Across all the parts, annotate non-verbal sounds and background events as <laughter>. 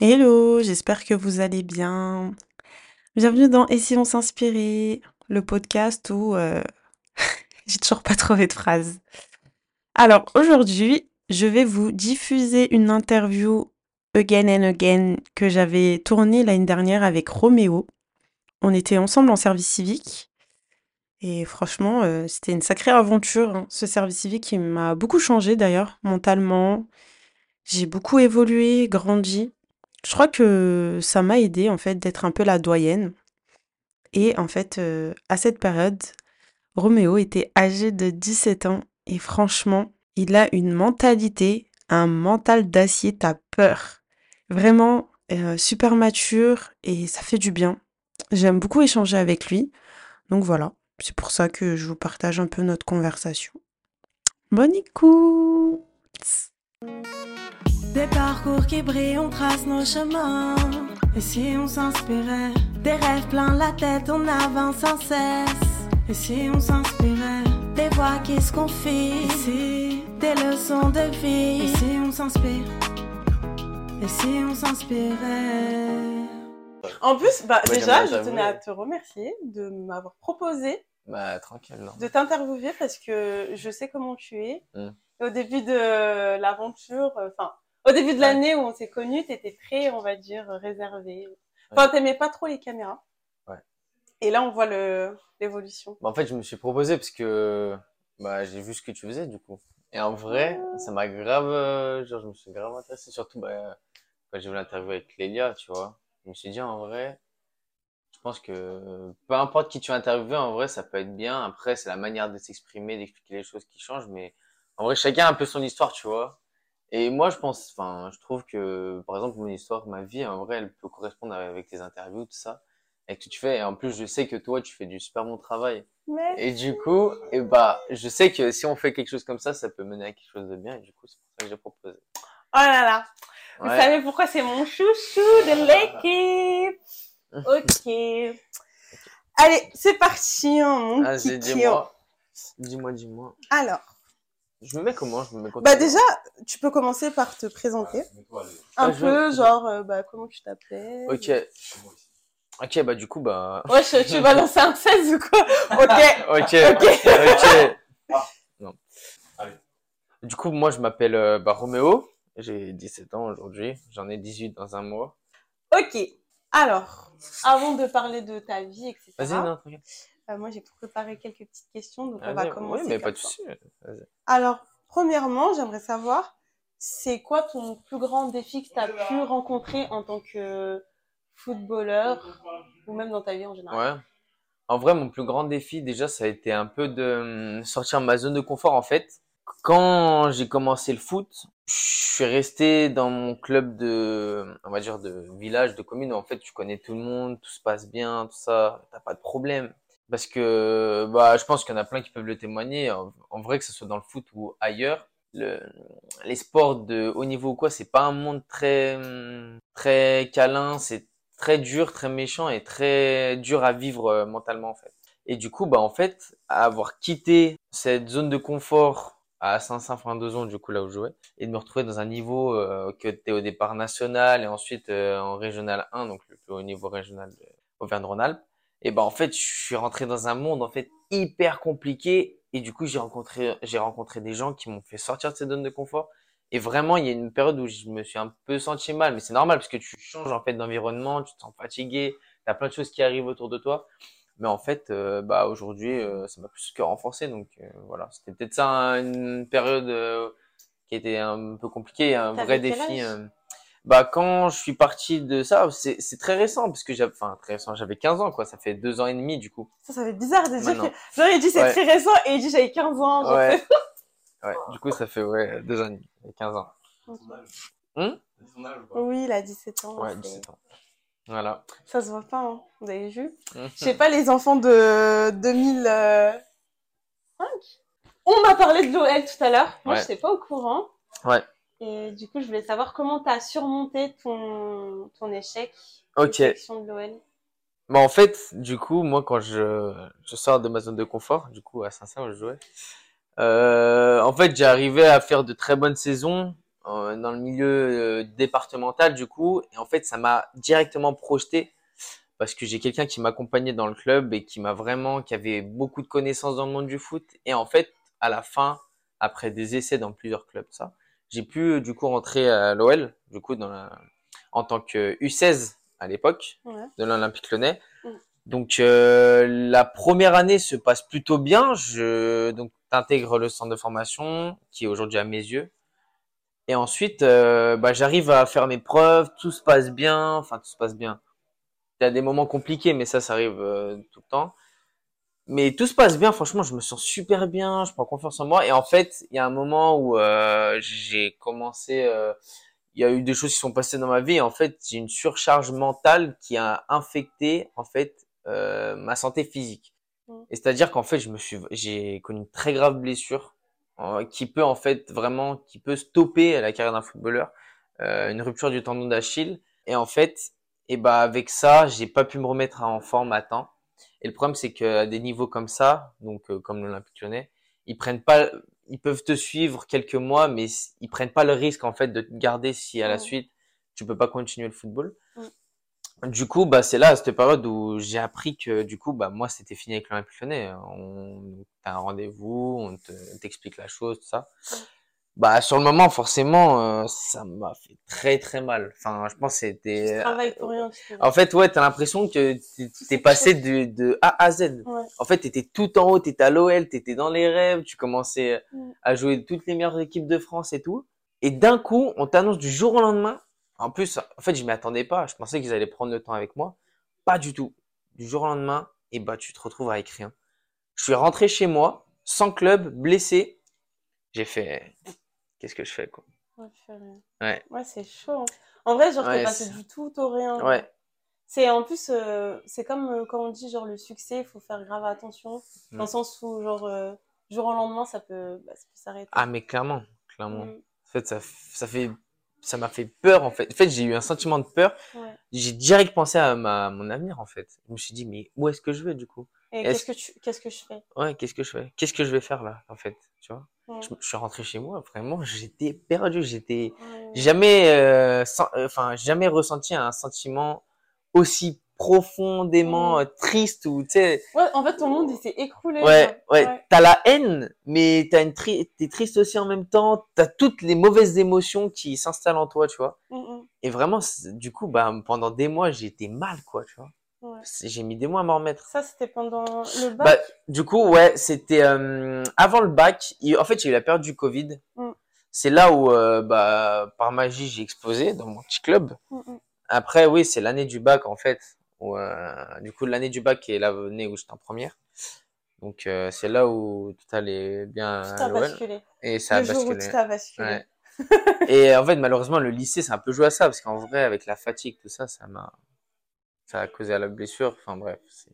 Hello, j'espère que vous allez bien. Bienvenue dans Et si on s'inspirait, le podcast où euh, <laughs> j'ai toujours pas trouvé de phrase. Alors aujourd'hui, je vais vous diffuser une interview again and again que j'avais tournée l'année dernière avec Roméo. On était ensemble en service civique et franchement, euh, c'était une sacrée aventure. hein. Ce service civique qui m'a beaucoup changé d'ailleurs, mentalement. J'ai beaucoup évolué, grandi. Je crois que ça m'a aidé en fait d'être un peu la doyenne. Et en fait, euh, à cette période, Roméo était âgé de 17 ans et franchement, il a une mentalité, un mental d'acier, t'as peur. Vraiment euh, super mature et ça fait du bien. J'aime beaucoup échanger avec lui. Donc voilà, c'est pour ça que je vous partage un peu notre conversation. Bonne écoute Des parcours qui brillent, on trace nos chemins. Et si on s'inspirait Des rêves plein la tête, on avance sans cesse. Et si on s'inspirait Des voix qui se confient. Et si Des leçons de vie. Et si on s'inspire Et si on s'inspirait En plus, bah, Ouais, déjà, je tenais à te remercier de m'avoir proposé Bah, tranquille. non. de t'interviewer parce que je sais comment tu es. Mm. Au début de l'aventure, euh, enfin, au début de l'année où on s'est connus, t'étais très, on va dire, réservé. Enfin, t'aimais pas trop les caméras. Ouais. Et là, on voit le l'évolution. Bah, en fait, je me suis proposé parce que bah, j'ai vu ce que tu faisais, du coup. Et en vrai, ça m'a grave. euh, Genre, je me suis grave intéressé, surtout bah, quand j'ai vu l'interview avec Lélia, tu vois. Je me suis dit, en vrai, je pense que peu importe qui tu interviews, en vrai, ça peut être bien. Après, c'est la manière de s'exprimer, d'expliquer les choses qui changent. Mais en vrai, chacun a un peu son histoire, tu vois. Et moi, je pense, enfin, je trouve que, par exemple, mon histoire, ma vie, en vrai, elle peut correspondre avec tes interviews, tout ça, avec ce que tu fais. Et en plus, je sais que toi, tu fais du super bon travail. Mais Et du coup, et bah, je sais que si on fait quelque chose comme ça, ça peut mener à quelque chose de bien. Et du coup, c'est pour ça que j'ai proposé. oh là là, vous savez pourquoi c'est mon chouchou de l'équipe. <laughs> Ok. Allez, c'est parti, hein, mon petit dis-moi. Dis-moi, dis-moi. Alors, Je me mets comment? Je me mets bah déjà, tu peux commencer par te présenter. Un Ah, je peu, genre, euh, bah, comment tu t'appelles? Ok. Ok, bah, du coup, bah. <laughs> Wesh, tu vas lancer un 16 ou quoi? <laughs> Ok. Ok. Ok. Ok. Non. Du coup, moi, je m'appelle euh, bah, Roméo. J'ai 17 ans aujourd'hui. J'en ai 18 dans un mois. Ok. Alors, avant de parler de ta vie, etc. Vas-y, non, tranquille. Moi, j'ai préparé quelques petites questions, donc on Vas-y. va commencer. Oui, mais pas de souci. Alors, premièrement, j'aimerais savoir, c'est quoi ton plus grand défi que tu as pu rencontrer en tant que footballeur ou même dans ta vie en général? Ouais. En vrai, mon plus grand défi, déjà, ça a été un peu de hum, sortir de ma zone de confort, en fait. Quand j'ai commencé le foot, je suis resté dans mon club de, on va dire, de village, de commune. où, En fait, tu connais tout le monde, tout se passe bien, tout ça, t'as pas de problème. Parce que, bah, je pense qu'il y en a plein qui peuvent le témoigner. En, vrai, que ce soit dans le foot ou ailleurs, le, les sports de haut niveau ou quoi, c'est pas un monde très, hum, très câlin, c'est très dur, très méchant et très dur à vivre euh, mentalement en fait. Et du coup, bah en fait, avoir quitté cette zone de confort à Saint-Saint-Front-de-Zon, du coup là où je jouais, et de me retrouver dans un niveau euh, que t'es au départ national et ensuite euh, en régional 1, donc le plus haut niveau régional de Auvergne-Rhône-Alpes. Et bah en fait, je suis rentré dans un monde en fait hyper compliqué et du coup j'ai rencontré j'ai rencontré des gens qui m'ont fait sortir de cette zone de confort et vraiment, il y a une période où je me suis un peu senti mal, mais c'est normal parce que tu changes en fait d'environnement, tu te sens fatigué, tu as plein de choses qui arrivent autour de toi. Mais en fait, euh, bah aujourd'hui, euh, ça m'a plus que renforcé. Donc euh, voilà, c'était peut-être ça hein, une période qui était un peu compliquée, un vrai défi. Euh. Bah quand je suis parti de ça, c'est c'est très récent parce que j'avais, enfin très récent, j'avais 15 ans quoi, ça fait deux ans et demi du coup. Ça, ça fait bizarre de dire Maintenant. que. Genre, il dit c'est Ouais. très récent et il dit j'avais 15 ans. genre, Ouais. <laughs> Ouais, du coup ça fait ouais deux ans et demi, 15 ans. Hum? Oui, il a 17 ans. Ouais, c'est- 17 ans. Voilà. Ça se voit pas, hein. vous avez vu? Mhm. Je sais pas, les enfants de 2005 On m'a parlé de l'OL tout à l'heure. Moi, Ouais. je n'étais pas au courant. Ouais. Et du coup, je voulais savoir comment tu as surmonté ton, ton échec Ok. de l'OL. Bah en fait, du coup, moi quand je, je sors de ma zone de confort, du coup à Saint-Saëns où je jouais, euh, en fait j'ai arrivé à faire de très bonnes saisons euh, dans le milieu euh, départemental du coup. Et en fait, ça m'a directement projeté parce que j'ai quelqu'un qui m'accompagnait dans le club et qui m'a vraiment, qui avait beaucoup de connaissances dans le monde du foot. Et en fait, à la fin, après des essais dans plusieurs clubs, ça, j'ai pu du coup rentrer à l'OL, du coup dans la, en tant que U16 à l'époque Ouais. de l'Olympique Lyonnais. Mm. Donc euh, la première année se passe plutôt bien. Je donc t'intègres le centre de formation qui est aujourd'hui à mes yeux. Et ensuite, euh, bah, j'arrive à faire mes preuves, tout se passe bien, enfin tout se passe bien. Il y a des moments compliqués, mais ça, ça arrive euh, tout le temps. Mais tout se passe bien, franchement, je me sens super bien, je prends confiance en moi. Et en fait, il y a un moment où euh, j'ai commencé, euh, il y a eu des choses qui sont passées dans ma vie. Et en fait, j'ai une surcharge mentale qui a infecté en fait euh, ma santé physique. Mm. Et c'est-à-dire qu'en fait, je me suis, j'ai connu une très grave blessure qui peut en fait vraiment, qui peut stopper la carrière d'un footballeur, euh, une rupture du tendon d'Achille. Et en fait, et bah avec ça, j'ai pas pu me remettre en forme à temps. Et le problème, c'est qu'à des niveaux comme ça, donc euh, comme l'Olympique Lyonnais, ils prennent pas, ils peuvent te suivre quelques mois, mais ils prennent pas le risque en fait de te garder si à la suite tu peux pas continuer le football. Du coup, bah c'est là à cette période où j'ai appris que du coup, bah moi c'était fini avec l'Olympique Lyonnais. On t'as un rendez-vous, on te t'explique la chose, tout ça. Bah sur le moment, forcément, euh, ça m'a fait très très mal. Enfin, je pense que Tu c'était. travailles pour rien. En fait, ouais, t'as l'impression que t'es- passé de, de A à Z. Ouais. En fait, t'étais tout en haut, t'étais à l'OL, t'étais dans les rêves, tu commençais Mm. à jouer toutes les meilleures équipes de France et tout. Et d'un coup, on t'annonce du jour au lendemain. En plus, en fait, je m'y attendais pas. Je pensais qu'ils allaient prendre le temps avec moi. Pas du tout. Du jour au lendemain, et bah, tu te retrouves avec rien. Je suis rentré chez moi, sans club, blessé. J'ai fait, qu'est-ce que je fais, quoi? Ouais, tu fais rien. Ouais. C'est chaud. hein. En vrai, genre, t'es passé c'est- du tout au rien. Ouais. C'est en plus, euh, c'est comme euh, quand on dit genre le succès, il faut faire grave attention. Dans Mm. le sens où, genre, euh, jour au lendemain, ça peut, bah, s'arrêter. Ah, mais clairement, clairement. Mm, En fait, ça, ça fait, ça m'a fait peur, en fait. En fait, j'ai eu un sentiment de peur. ouais. J'ai direct pensé à ma, mon avenir, en fait. Je me suis dit, mais où est-ce que je vais, du coup? Qu'est-ce que tu, qu'est-ce que je fais? Ouais, qu'est-ce que je fais? Qu'est-ce que je vais faire là, en fait? Tu vois? Ouais. Je, je suis rentré chez moi, vraiment, <laughs> j'étais perdu. J'étais Ouais. jamais, euh, sans- euh, enfin, jamais ressenti un sentiment aussi profondément euh, triste ou, tu sais, Ouais, en fait, ton monde, il s'est écroulé. ouais, ouais, t'as la haine, mais t'as une tri t'es triste aussi en même temps. T'as toutes les mauvaises émotions qui s'installent en toi, tu vois? Mm, mm. Et vraiment, du coup, bah, pendant des mois, j'ai été mal, quoi, tu vois. Ouais. J'ai mis des mois à m'en remettre. Ça, c'était pendant le Bah, bac? du coup, ouais, c'était euh, avant le bac. En fait, a eu la période du Covid. Mm. C'est là où, euh, bah, par magie, j'ai explosé dans mon petit club. Mm, mm. Après, oui, c'est l'année du bac, en fait. Où, euh, du coup, l'année du bac est l'année où j'étais en première. Donc, c'est là où tout allait bien Tout a basculé. Et ça a jour où basculé. tout a basculé. Ouais. Et en fait, malheureusement, le lycée, c'est un peu joué à ça, parce qu'en vrai, avec la fatigue, tout ça, ça m'a, ça a causé à la blessure. Enfin, bref. c'est-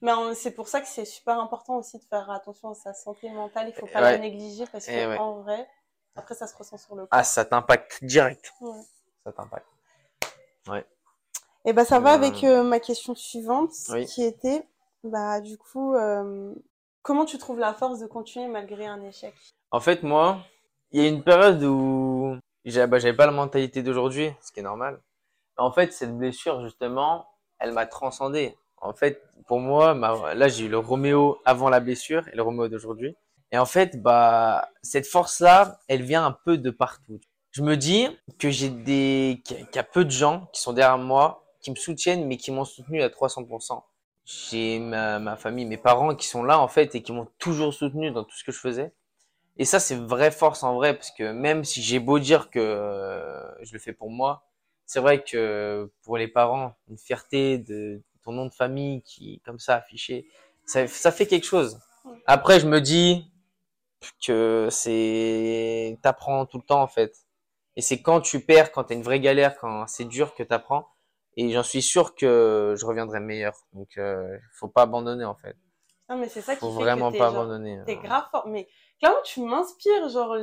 Mais c'est pour ça que c'est super important aussi de faire attention à sa santé mentale. Il faut pas Ouais. la négliger parce Et que ouais. en vrai, après, ça se ressent sur le corps. Ah, ça t'impacte direct. Ouais. Ça t'impacte. Et bah ça va Euh, avec euh, ma question suivante, oui. qui était, bah du coup, euh, comment tu trouves la force de continuer malgré un échec? En fait, moi, il y a une période où j'avais bah, j'avais pas la mentalité d'aujourd'hui, ce qui est normal. En fait, cette blessure, justement, elle m'a transcendé. En fait, pour moi, ma- là, j'ai eu le Roméo avant la blessure et le Roméo d'aujourd'hui. Et en fait, bah, cette force-là, elle vient un peu de partout. Je me dis que j'ai des, qu'il y a- peu de gens qui sont derrière moi, qui me soutiennent, mais qui m'ont soutenu à 300%. J'ai ma, ma famille, mes parents qui sont là, en fait, et qui m'ont toujours soutenu dans tout ce que je faisais. Et ça, c'est vraie force en vrai, parce que même si j'ai beau dire que euh, je le fais pour moi, c'est vrai que pour les parents, une fierté de ton nom de famille qui est comme ça affiché, ça, ça fait quelque chose. Après, je me dis que c'est, t'apprends tout le temps en fait. Et c'est quand tu perds, quand t'as une vraie galère, quand c'est dur que t'apprends. Et j'en suis sûr que je reviendrai meilleur. Donc, euh, faut pas abandonner en fait. Non, mais c'est ça qui Faut fait vraiment que pas genre, abandonner. t'es hein. grave fort. Mais clairement, tu m'inspires, genre,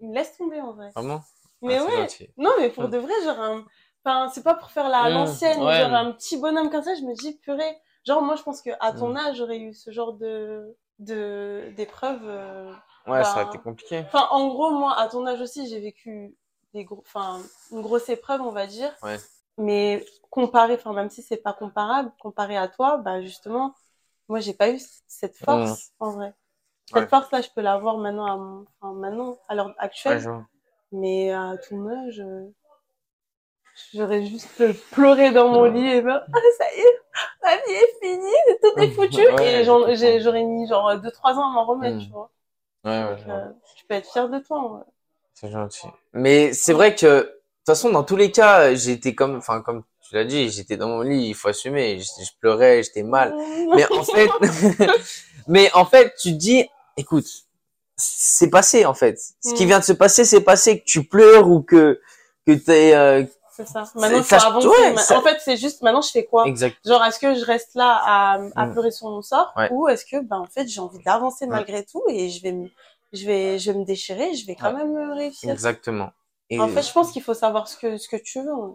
laisse tomber en vrai. Vraiment? Mais Ah, ouais, non, mais pour de vrai, genre, un... enfin, c'est pas pour faire la Mm, l'ancienne, ouais. genre un petit bonhomme comme ça, je me dis, purée. Genre, moi, je pense que à ton Mm. âge, j'aurais eu ce genre de, de, d'épreuve, euh, Ouais, ça Bah, aurait été compliqué. Enfin, en gros, moi, à ton âge aussi, j'ai vécu des gros, enfin, une grosse épreuve, on va dire. Ouais. Mais comparé, enfin, même si c'est pas comparable, comparé à toi, bah, justement, moi, j'ai pas eu cette force, en vrai. Cette. Ouais. force-là, je peux l'avoir maintenant à mon, enfin, maintenant, à l'heure actuelle. Ouais. Mais à ton âge, euh, j'aurais juste pleuré dans mon lit et ben, ah, ça y est, ma vie est finie, tout est foutu. Ouais, et j'aurais mis genre 2-3 ans à m'en remettre, Mm. tu vois. Ouais, ouais, Donc, vois. euh, tu peux être fier de toi. vrai. C'est gentil. Mais c'est vrai que, de toute façon, dans tous les cas, j'étais comme, enfin, comme tu l'as dit, j'étais dans mon lit, il faut assumer. Je, je pleurais, j'étais mal. <laughs> Mais en fait, <laughs> mais en fait, tu te dis, écoute, c'est passé, en fait. Ce qui Mm. vient de se passer, c'est passé. Que tu pleures ou que, que t'es, euh, C'est ça. Maintenant, ça- avancer. ouais, ça- En fait, c'est juste, maintenant, je fais quoi? Exact. Genre, est-ce que je reste là à, à Mm. pleurer sur mon sort? Ouais. ou est-ce que, ben, en fait, j'ai envie d'avancer Ouais. malgré tout et je vais me, je vais, je vais me déchirer, je vais quand même euh, réussir. Exactement. Et, En fait, je pense qu'il faut savoir ce que, ce que tu veux. hein.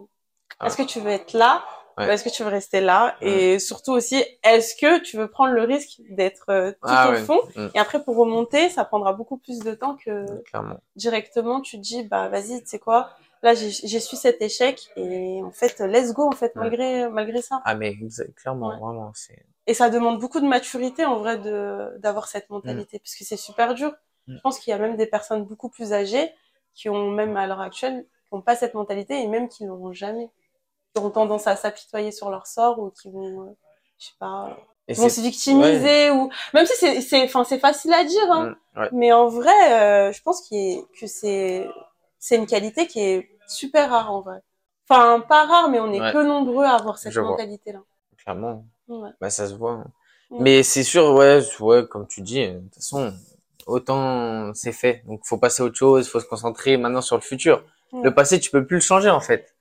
Ah. Est-ce que tu veux être là Ouais. ou est-ce que tu veux rester là? Et surtout aussi, est-ce que tu veux prendre le risque d'être euh, tout Ah au ouais. fond? Et après, pour remonter, ça prendra beaucoup plus de temps que Clairement. directement, tu te dis, bah vas-y, tu sais quoi? Là, j'ai su cet échec et en fait, let's go, en fait, Ouais. malgré, malgré ça. Ah, mais clairement, Ouais. vraiment, c'est, Et ça demande beaucoup de maturité en vrai de d'avoir cette mentalité puisque c'est super dur. Mm. Je pense qu'il y a même des personnes beaucoup plus âgées qui ont même à l'heure actuelle qui n'ont pas cette mentalité et même qui n'auront jamais, qui ont tendance à s'apitoyer sur leur sort ou qui vont, euh, je sais pas, et vont se victimiser ou même si c'est c'est enfin c'est facile à dire hein, Mm, ouais. mais en vrai euh, je pense qu'il est- que c'est c'est une qualité qui est super rare en vrai. Enfin pas rare mais on est Ouais. peu nombreux à avoir cette Je vois. mentalité là. Clairement. Ouais. Bah, ça se voit. hein. Mais c'est sûr, ouais, ouais, comme tu dis, de toute façon, autant c'est fait. Donc, faut passer à autre chose, faut se concentrer maintenant sur le futur. Le passé, tu peux plus le changer, en fait.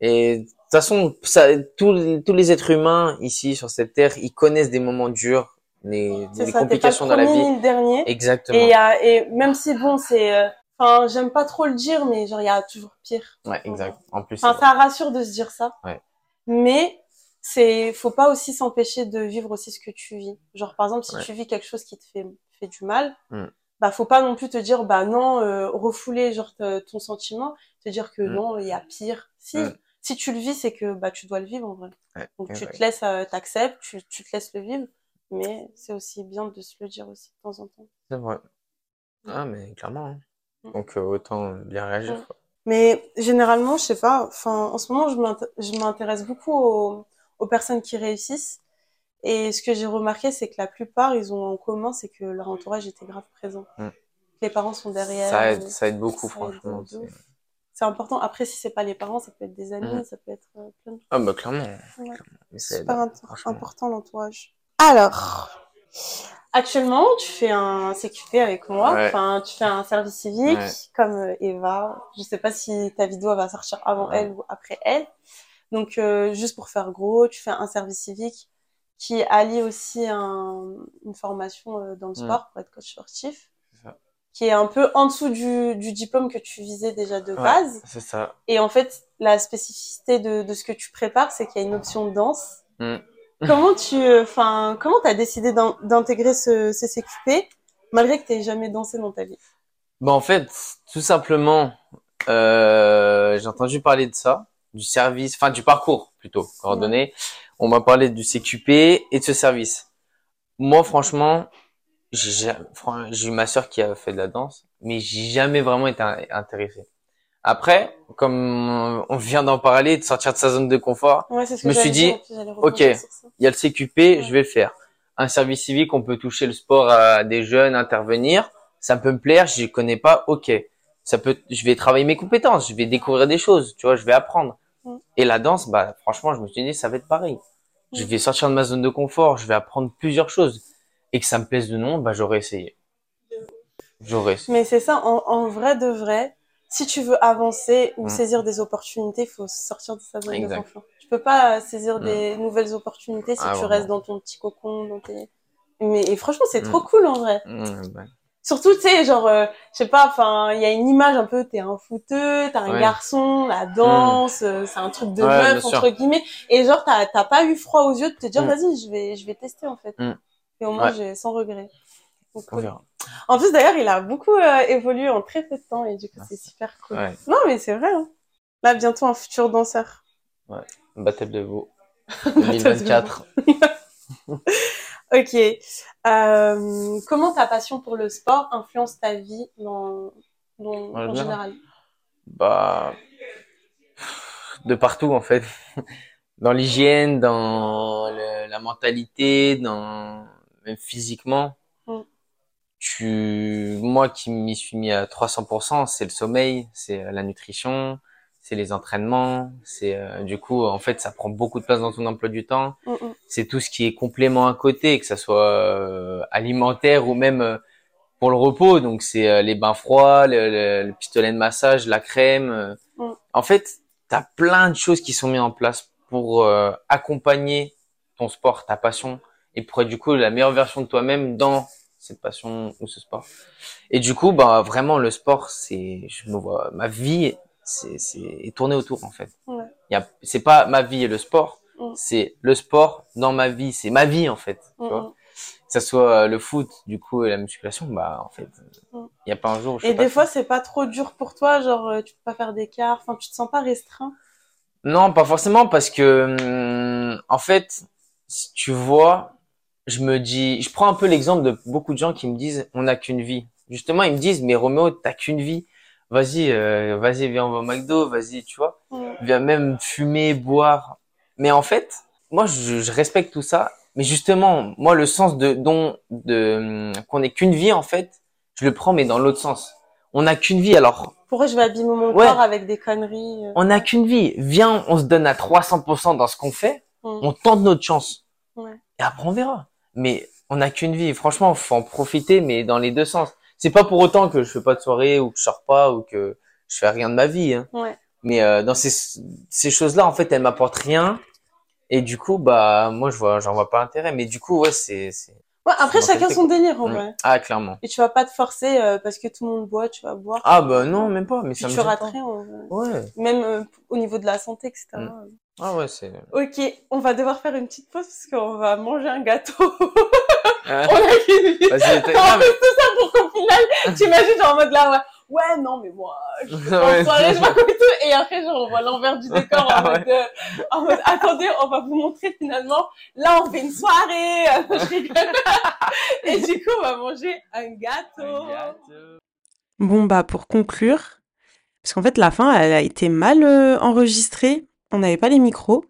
Et de toute façon, ça, tous, les- tous les êtres humains ici, sur cette terre, ils connaissent des moments durs, les, des ça, complications pas dans la vie. ni le dernier. Exactement. Et, et même si bon, c'est, euh, enfin, j'aime pas trop le dire, mais genre il y a toujours pire. Ouais, exact. En plus, Enfin, ça rassure de se dire ça. Ouais. Mais c'est, faut pas aussi s'empêcher de vivre aussi ce que tu vis. Genre par exemple, si Ouais. tu vis quelque chose qui te fait fait du mal, Mm. bah faut pas non plus te dire bah non, euh, refouler genre ton sentiment, te dire que Mm. non, il y a pire. Si Mm. si tu le vis, c'est que bah tu dois le vivre en vrai. Ouais, Donc tu te laisses, euh, t'acceptes, tu, tu te laisses le vivre, mais c'est aussi bien de se le dire aussi de temps en temps. C'est vrai. Ah, mais clairement. hein. Mm. Donc, euh, autant bien réagir. Mais généralement, je sais pas, enfin, en ce moment, je m'int- je m'intéresse beaucoup aux, aux personnes qui réussissent. Et ce que j'ai remarqué, c'est que la plupart, ils ont en commun, c'est que leur entourage était grave présent. Mm. Les parents sont derrière. Ça aide, euh, ça aide beaucoup, ça franchement. c'est-. C'est important. Après, si c'est pas les parents, ça peut être des amis, Mm. ça peut être euh, plein de Ah, bah, clairement. Ouais. clairement. Mais ça aide, super hein, important l'entourage. Alors, actuellement, tu fais un CQP avec moi. Ouais. Enfin, tu fais un service civique Ouais. comme euh, Eva. Je sais pas si ta vidéo va sortir avant Ouais. elle ou après elle. Donc, euh, juste pour faire gros, tu fais un service civique qui allie aussi un, une formation euh, dans le Mm. sport pour être coach sportif, ça. qui est un peu en dessous du, du diplôme que tu visais déjà de base. C'est ça. Et en fait, la spécificité de, de ce que tu prépares, c'est qu'il y a une option de danse. Mm. Comment tu, enfin, comment t'as décidé d'in- d'intégrer ce, ce CQP malgré que t'aies jamais dansé dans ta vie? Bah, en fait, tout simplement, euh, j'ai entendu parler de ça, du service, enfin du parcours plutôt, coordonné. On m'a parlé du CQP et de ce service. Moi, franchement, j'ai eu ma sœur qui a fait de la danse, mais j'ai jamais vraiment été in- intéressé. Après, comme on vient d'en parler, de sortir de sa zone de confort, Ouais, Je me suis dit, ok. il y a le CQP, je vais le faire. Un service civique, on peut toucher le sport à des jeunes, intervenir. Ça peut me plaire, je connais pas, ok. Ça peut, je vais travailler mes compétences, je vais découvrir des choses, tu vois, je vais apprendre. Mm. Et la danse, bah, franchement, je me suis dit, ça va être pareil. Je Mm. vais sortir de ma zone de confort, je vais apprendre plusieurs choses. Et que ça me plaise de non, bah, j'aurais essayé. J'aurais essayé. Mais c'est ça, en, en vrai de vrai, si tu veux avancer ou Mm. saisir des opportunités, il faut sortir de sa zone de confort. Tu peux pas saisir Mm. des nouvelles opportunités si Ah, tu restes dans ton petit cocon, dans tes... Mais et franchement, c'est Mm. trop cool en vrai. Surtout, tu sais, genre, euh, je sais pas, enfin, il y a une image un peu, t'es un footeux, t'as un Ouais. garçon, la danse, euh, c'est un truc de Ouais, meuf, entre guillemets. Et genre, t'as pas eu froid aux yeux de te dire, vas-y, je vais, je vais tester, en fait. Et au moins, j'ai sans regret. On Cool. verra. En plus, d'ailleurs, il a beaucoup euh, évolué en très peu de temps et du coup, c'est super cool. Ouais. Non, mais c'est vrai. Hein. Là, bientôt un futur danseur. Battle de Vaux. <laughs> 2024. <laughs> Ok. Euh, comment ta passion pour le sport influence ta vie dans, dans- En en général. général? Bah, de partout en fait. <laughs> Dans l'hygiène, dans le- la mentalité, dans même physiquement. Tu, moi qui m'y suis mis à 300%, c'est le sommeil, c'est euh, la nutrition, c'est les entraînements, c'est euh, du coup en fait ça prend beaucoup de place dans ton emploi du temps. Mm, mm. c'est tout ce qui est complément à côté, que ça soit euh, alimentaire ou même euh, pour le repos. Donc c'est euh, les bains froids, le, le- le pistolet de massage, la crème. euh. Mm. En fait, tu as plein de choses qui sont mises en place pour euh, accompagner ton sport, ta passion, et pour être du coup la meilleure version de toi-même dans cette passion ou ce sport. Et du coup, bah vraiment le sport, c'est, je me vois, ma vie, c'est, c'est est tournée autour en fait. Ouais. Y a, c'est pas ma vie et le sport, Mm. c'est le sport dans ma vie, c'est ma vie en fait. Tu Mm, vois, mm. que ça soit le foot, du coup, et la musculation, bah en fait, il Mm. y a pas un jour. Où je Et des fois, c'est pas trop dur pour toi, genre euh, tu peux pas faire d'écart, enfin tu te sens pas restreint? Non, pas forcément parce que hum, en fait, si tu vois, je me dis, je prends un peu l'exemple de beaucoup de gens qui me disent on n'a qu'une vie. Justement, ils me disent mais Roméo, t'as qu'une vie. Vas-y, euh, vas-y, viens on va au McDo, vas-y, tu vois. Viens même fumer, boire. Mais en fait, moi je, je respecte tout ça, mais justement, moi le sens de dont de hum, qu'on n'ait qu'une vie en fait, je le prends mais dans l'autre sens. On n'a qu'une vie alors Pourquoi je vais abîmer mon Ouais. corps avec des conneries euh. on n'a qu'une vie. Viens, on se donne à 300% dans ce qu'on fait. Mm. On tente notre chance. Ouais. Et après, on verra. Mais on n'a qu'une vie. Franchement, faut en profiter, mais dans les deux sens. C'est pas pour autant que je fais pas de soirée ou que je sors pas ou que je fais rien de ma vie. Hein. Ouais. Mais euh, dans ces, ces choses-là, en fait, elles m'apportent rien. Et du coup, bah, moi, je vois, j'en vois pas l'intérêt. Mais du coup, ouais, c'est, c'est. Ouais, après, chacun son délire en Mm. vrai. Ah, clairement. Et tu vas pas te forcer euh, parce que tout le monde boit, tu vas boire. Ah, bah, non, même pas. Mais ça me tu en vrai. Ouais. Même euh, au niveau de la santé, etc. Mm. Ah, ouais, c'est. Ok, on va devoir faire une petite pause parce qu'on va manger un gâteau. Ah, <laughs> on a mais- fait, tout ça pour qu'au final, t'imagines genre en mode là, ouais, ouais, non, mais moi, je <laughs> Ouais, en soirée, je m'accoupe et tout. Et après, genre, on voit l'envers du décor en, <laughs> Ouais. mode, euh, en mode, attendez, on va vous montrer finalement, là, on fait une soirée. Et du coup, on va manger un gâteau. Bon, bah, pour conclure, parce qu'en fait, la fin, elle a été mal euh, enregistrée. On n'avait pas les micros.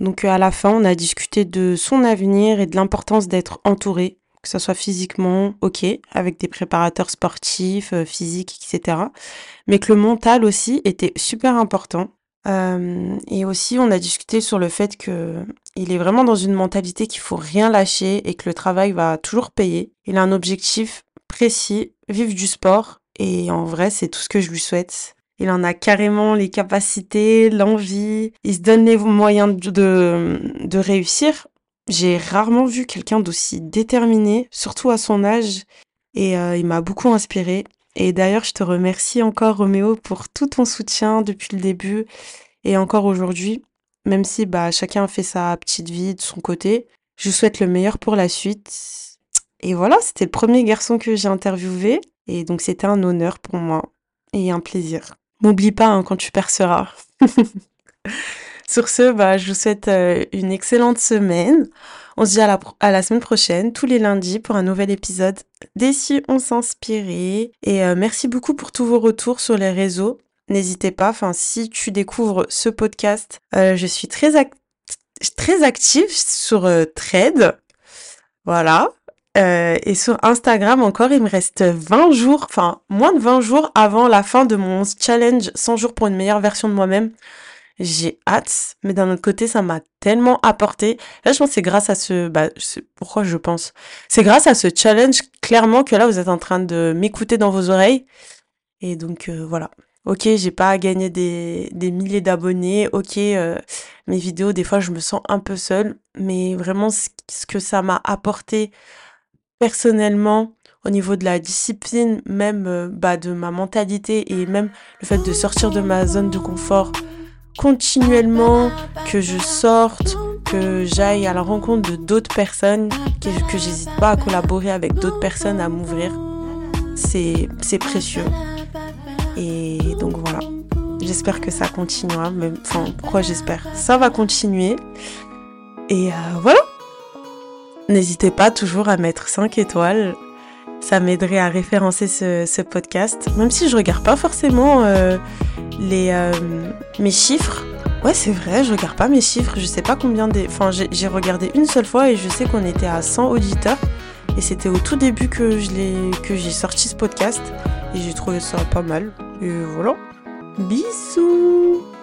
Donc, euh, à la fin, on a discuté de son avenir et de l'importance d'être entouré, que ce soit physiquement, ok, avec des préparateurs sportifs, euh, physiques, etc. Mais que le mental aussi était super important. Euh, et aussi, on a discuté sur le fait que il est vraiment dans une mentalité qu'il faut rien lâcher et que le travail va toujours payer. Il a un objectif précis, vivre du sport. Et en vrai, c'est tout ce que je lui souhaite. Il en a carrément les capacités, l'envie. Il se donne les moyens de, de, réussir. J'ai rarement vu quelqu'un d'aussi déterminé, surtout à son âge. Et euh, il m'a beaucoup inspiré. Et d'ailleurs, je te remercie encore, Roméo, pour tout ton soutien depuis le début et encore aujourd'hui. Même si bah, chacun fait sa petite vie de son côté, je vous souhaite le meilleur pour la suite. Et voilà, c'était le premier garçon que j'ai interviewé. Et donc, c'était un honneur pour moi et un plaisir. M'oublie pas hein, quand tu perceras. <laughs> Sur ce, bah, je vous souhaite euh, une excellente semaine. On se dit à la, semaine prochaine, tous les lundis, pour un nouvel épisode d'Essi on s'inspirait. Et euh, merci beaucoup pour tous vos retours sur les réseaux. N'hésitez pas, si tu découvres ce podcast, euh, je suis très, très active sur Thread. Voilà. Euh, et sur Instagram encore, il me reste 20 jours, enfin moins de 20 jours avant la fin de mon challenge 100 jours pour une meilleure version de moi-même. J'ai hâte, mais d'un autre côté, ça m'a tellement apporté. Là, je pense que c'est grâce à ce... Bah, pourquoi je pense? C'est grâce à ce challenge, clairement, que là, vous êtes en train de m'écouter dans vos oreilles. Et donc, euh, voilà. Ok, j'ai pas gagné des, des milliers d'abonnés. Ok, euh, mes vidéos, des fois, je me sens un peu seule. Mais vraiment, ce que ça m'a apporté personnellement, au niveau de la discipline, même euh, bah, de ma mentalité et même le fait de sortir de ma zone de confort continuellement, que je sorte, que j'aille à la rencontre de d'autres personnes, que, j'hésite pas à collaborer avec d'autres personnes, à m'ouvrir. C'est précieux. Et donc voilà. J'espère que ça continuera. Enfin, pourquoi j'espère Ça va continuer. Et euh, voilà. N'hésitez pas toujours à mettre 5 étoiles. Ça m'aiderait à référencer ce, podcast. Même si je regarde pas forcément euh, les, euh, mes chiffres. Ouais, c'est vrai, je regarde pas mes chiffres. Je sais pas combien des. Enfin, j'ai regardé une seule fois et je sais qu'on était à 100 auditeurs. Et c'était au tout début que j'ai sorti ce podcast. Et j'ai trouvé ça pas mal. Et voilà. Bisous.